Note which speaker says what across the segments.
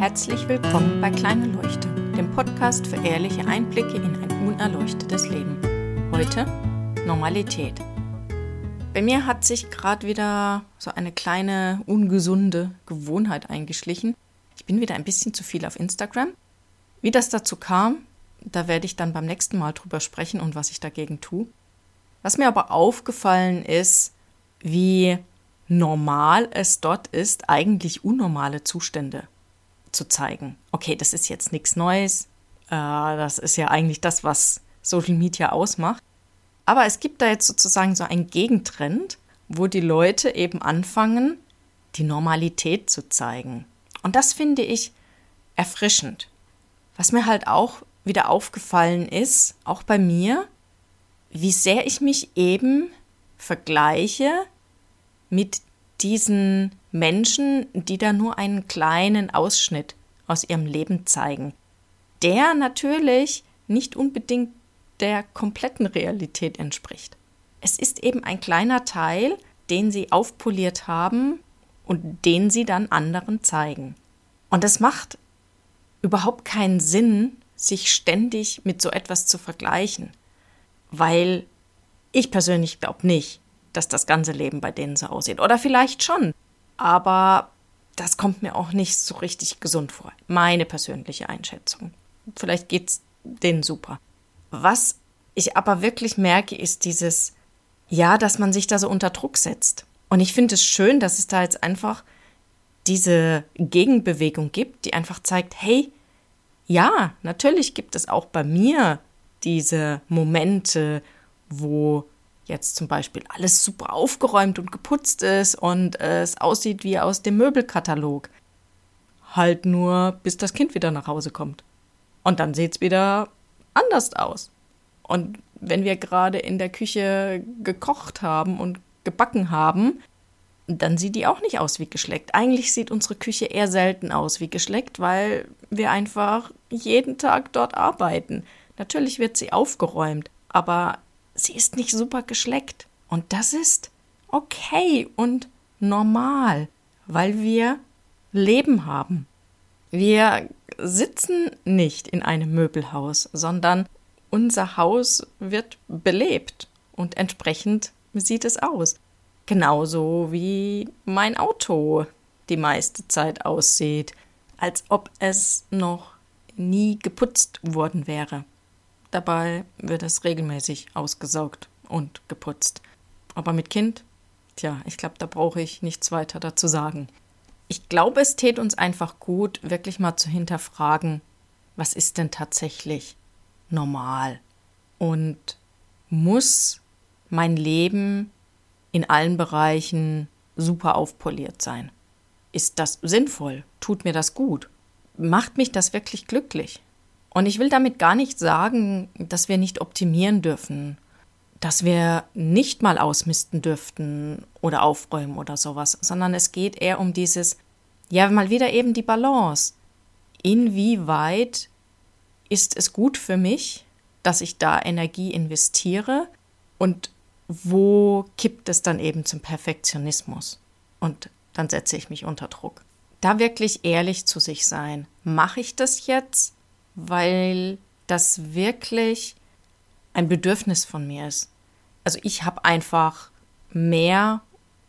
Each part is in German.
Speaker 1: Herzlich willkommen bei Kleine Leuchte, dem Podcast für ehrliche Einblicke in ein unerleuchtetes Leben. Heute Normalität. Bei mir hat sich gerade wieder so eine kleine ungesunde Gewohnheit eingeschlichen. Ich bin wieder ein bisschen zu viel auf Instagram. Wie das dazu kam, da werde ich dann beim nächsten Mal drüber sprechen und was ich dagegen tue. Was mir aber aufgefallen ist, wie normal es dort ist, eigentlich unnormale Zustände zu zeigen. Okay, das ist jetzt nichts Neues. Äh, das ist ja eigentlich das, was Social Media ausmacht. Aber es gibt da jetzt sozusagen so einen Gegentrend, wo die Leute eben anfangen, die Normalität zu zeigen. Und das finde ich erfrischend. Was mir halt auch wieder aufgefallen ist, auch bei mir, wie sehr ich mich eben vergleiche mit diesen Menschen, die da nur einen kleinen Ausschnitt aus ihrem Leben zeigen, der natürlich nicht unbedingt der kompletten Realität entspricht. Es ist eben ein kleiner Teil, den sie aufpoliert haben und den sie dann anderen zeigen. Und es macht überhaupt keinen Sinn, sich ständig mit so etwas zu vergleichen, weil ich persönlich glaube nicht, dass das ganze Leben bei denen so aussieht. Oder vielleicht schon. Aber das kommt mir auch nicht so richtig gesund vor. Meine persönliche Einschätzung. Vielleicht geht's denen super. Was ich aber wirklich merke, ist dieses, ja, dass man sich da so unter Druck setzt. Und ich finde es schön, dass es da jetzt einfach diese Gegenbewegung gibt, die einfach zeigt, hey, ja, natürlich gibt es auch bei mir diese Momente, wo jetzt zum Beispiel alles super aufgeräumt und geputzt ist und es aussieht wie aus dem Möbelkatalog. Halt nur, bis das Kind wieder nach Hause kommt. Und dann sieht es wieder anders aus. Und wenn wir gerade in der Küche gekocht haben und gebacken haben, dann sieht die auch nicht aus wie geschleckt. Eigentlich sieht unsere Küche eher selten aus wie geschleckt, weil wir einfach jeden Tag dort arbeiten. Natürlich wird sie aufgeräumt, aber sie ist nicht super geschleckt. Und das ist okay und normal, weil wir Leben haben. Wir sitzen nicht in einem Möbelhaus, sondern unser Haus wird belebt und entsprechend sieht es aus. Genauso wie mein Auto die meiste Zeit aussieht, als ob es noch nie geputzt worden wäre. Dabei wird es regelmäßig ausgesaugt und geputzt. Aber mit Kind, tja, ich glaube, da brauche ich nichts weiter dazu sagen. Ich glaube, es tät uns einfach gut, wirklich mal zu hinterfragen, was ist denn tatsächlich normal? Und muss mein Leben in allen Bereichen super aufpoliert sein? Ist das sinnvoll? Tut mir das gut? Macht mich das wirklich glücklich? Und ich will damit gar nicht sagen, dass wir nicht optimieren dürfen, dass wir nicht mal ausmisten dürften oder aufräumen oder sowas, sondern es geht eher um dieses, ja, mal wieder eben die Balance. Inwieweit ist es gut für mich, dass ich da Energie investiere und wo kippt es dann eben zum Perfektionismus? Und dann setze ich mich unter Druck. Da wirklich ehrlich zu sich sein. Mache ich das jetzt, weil das wirklich ein Bedürfnis von mir ist? Also ich habe einfach mehr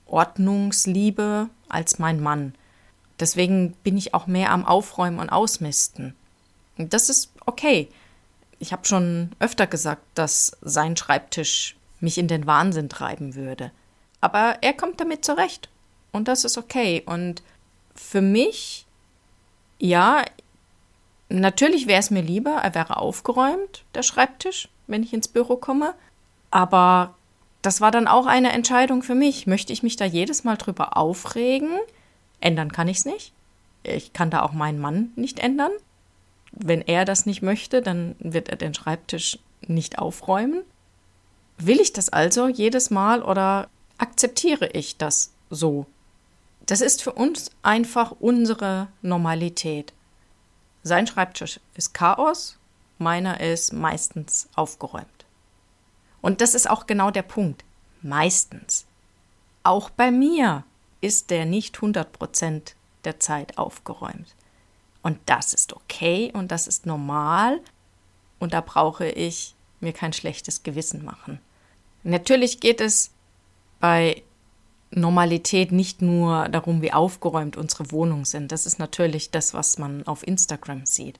Speaker 1: Ordnungsliebe als mein Mann. Deswegen bin ich auch mehr am Aufräumen und Ausmisten. Und das ist okay. Ich habe schon öfter gesagt, dass sein Schreibtisch mich in den Wahnsinn treiben würde. Aber er kommt damit zurecht. Und das ist okay. Und für mich, ja, natürlich wäre es mir lieber, er wäre aufgeräumt, der Schreibtisch, wenn ich ins Büro komme. Aber das war dann auch eine Entscheidung für mich. Möchte ich mich da jedes Mal drüber aufregen? Ändern kann ich es nicht. Ich kann da auch meinen Mann nicht ändern. Wenn er das nicht möchte, dann wird er den Schreibtisch nicht aufräumen. Will ich das also jedes Mal oder akzeptiere ich das so? Das ist für uns einfach unsere Normalität. Sein Schreibtisch ist Chaos, meiner ist meistens aufgeräumt. Und das ist auch genau der Punkt. Meistens. Auch bei mir ist der nicht 100% der Zeit aufgeräumt. Und das ist okay und das ist normal. Und da brauche ich mir kein schlechtes Gewissen machen. Natürlich geht es bei Normalität nicht nur darum, wie aufgeräumt unsere Wohnungen sind. Das ist natürlich das, was man auf Instagram sieht.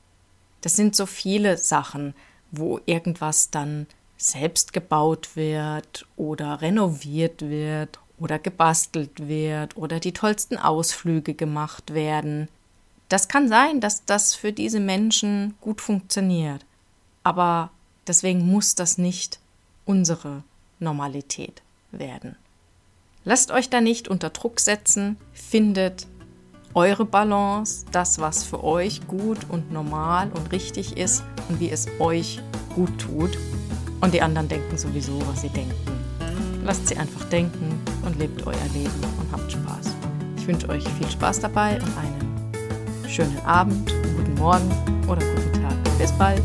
Speaker 1: Das sind so viele Sachen, wo irgendwas dann selbst gebaut wird oder renoviert wird oder gebastelt wird oder die tollsten Ausflüge gemacht werden. Das kann sein, dass das für diese Menschen gut funktioniert, aber deswegen muss das nicht unsere Normalität werden. Lasst euch da nicht unter Druck setzen, findet eure Balance, das, was für euch gut und normal und richtig ist und wie es euch gut tut. Und die anderen denken sowieso, was sie denken. Lasst sie einfach denken und lebt euer Leben und habt Spaß. Ich wünsche euch viel Spaß dabei und einen schönen Abend, guten Morgen oder guten Tag. Bis bald.